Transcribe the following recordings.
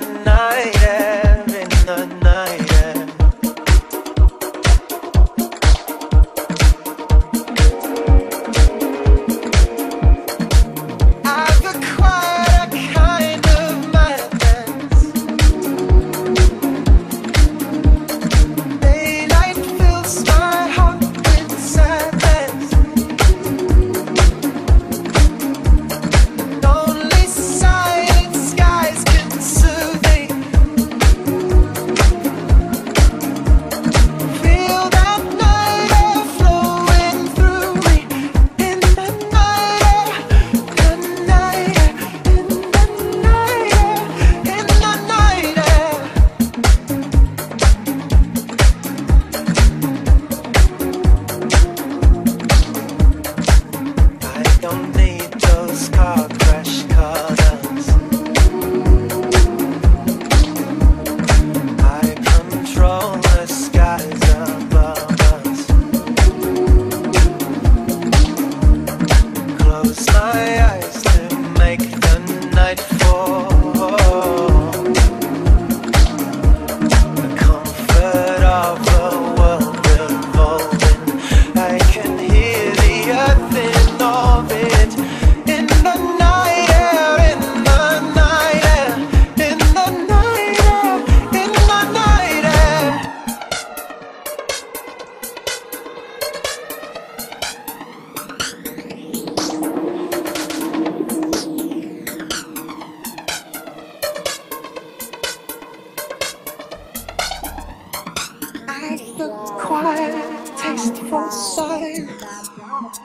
tonight. Yeah.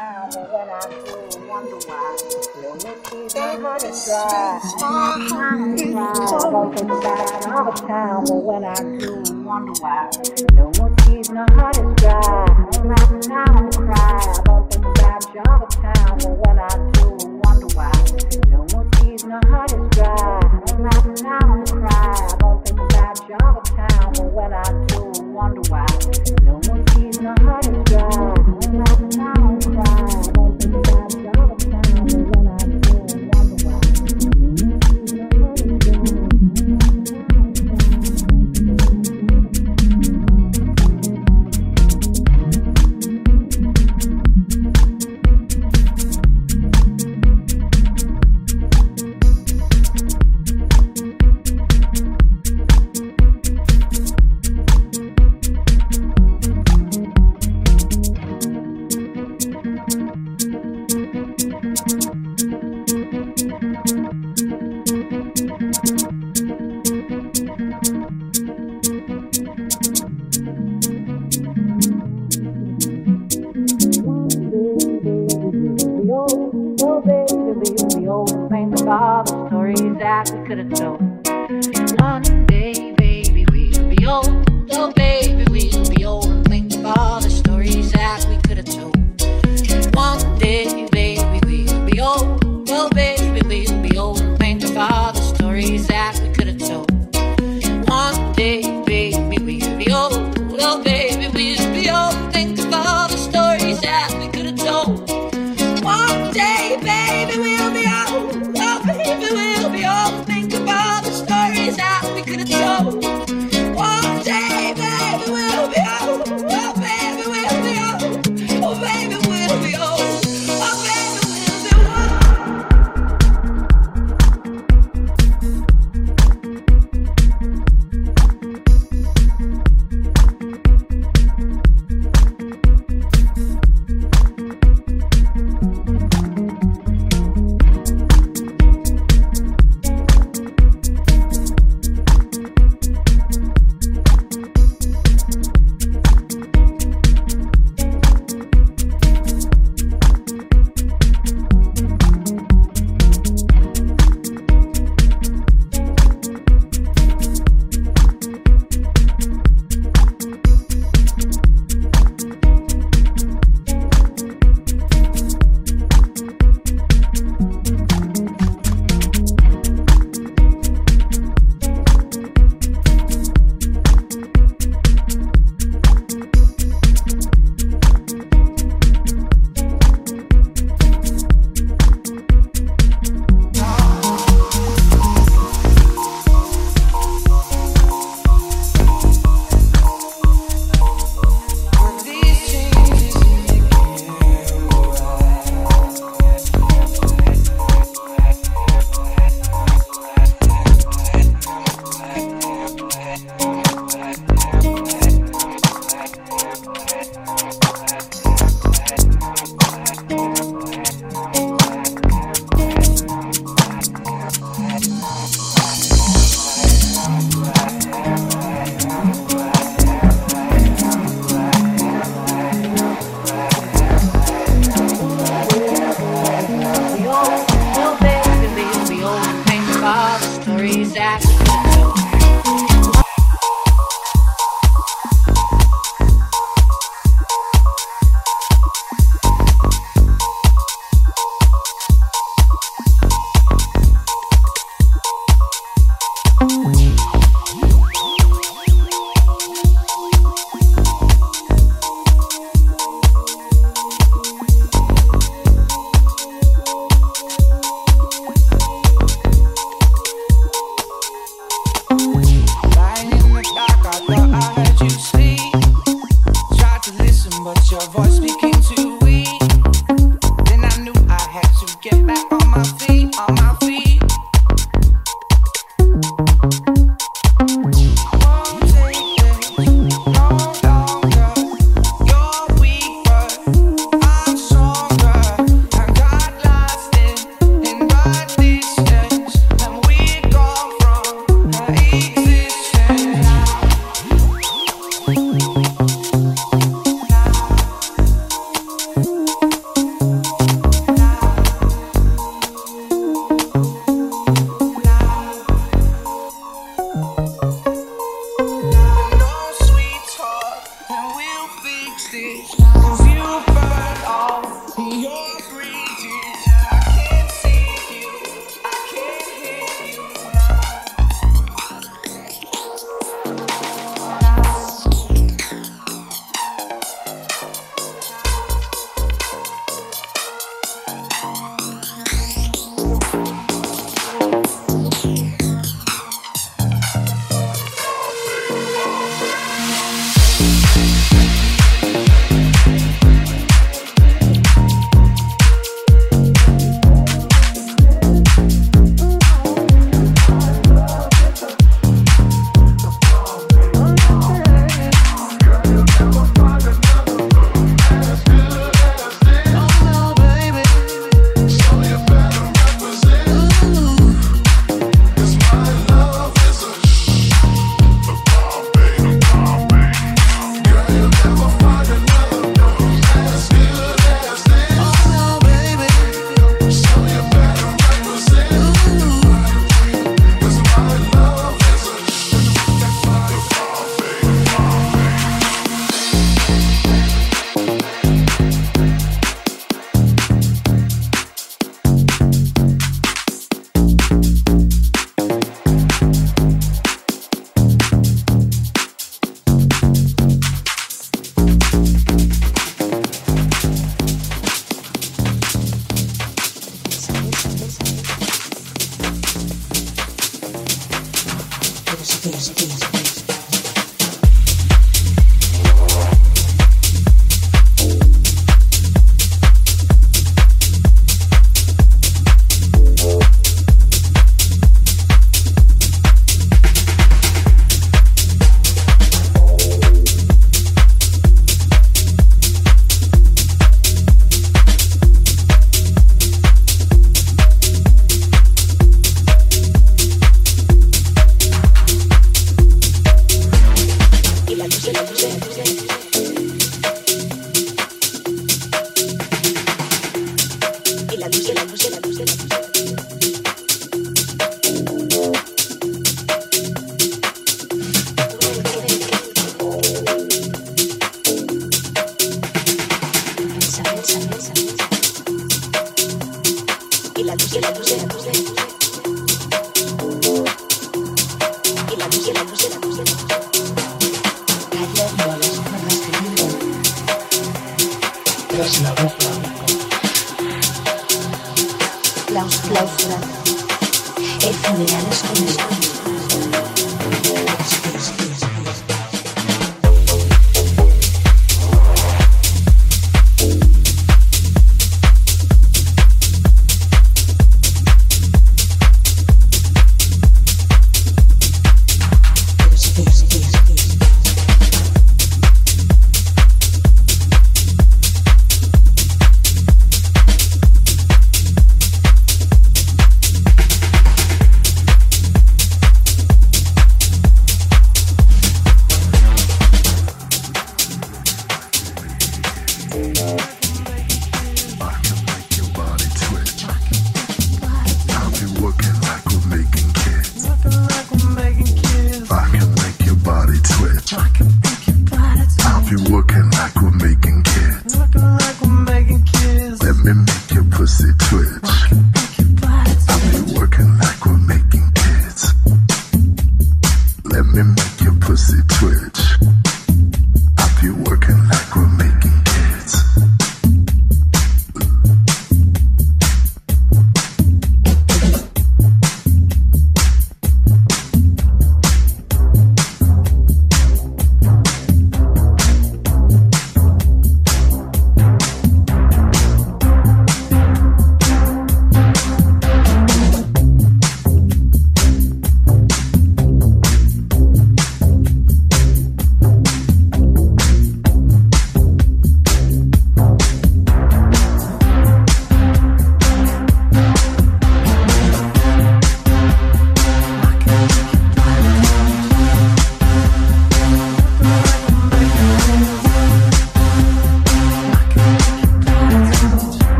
time but when I do wonder why No one sees me wanna try I'm not trying to try all the time but when I do wonder why No more tears, no heart is dry No matter time I don't think about y'all. the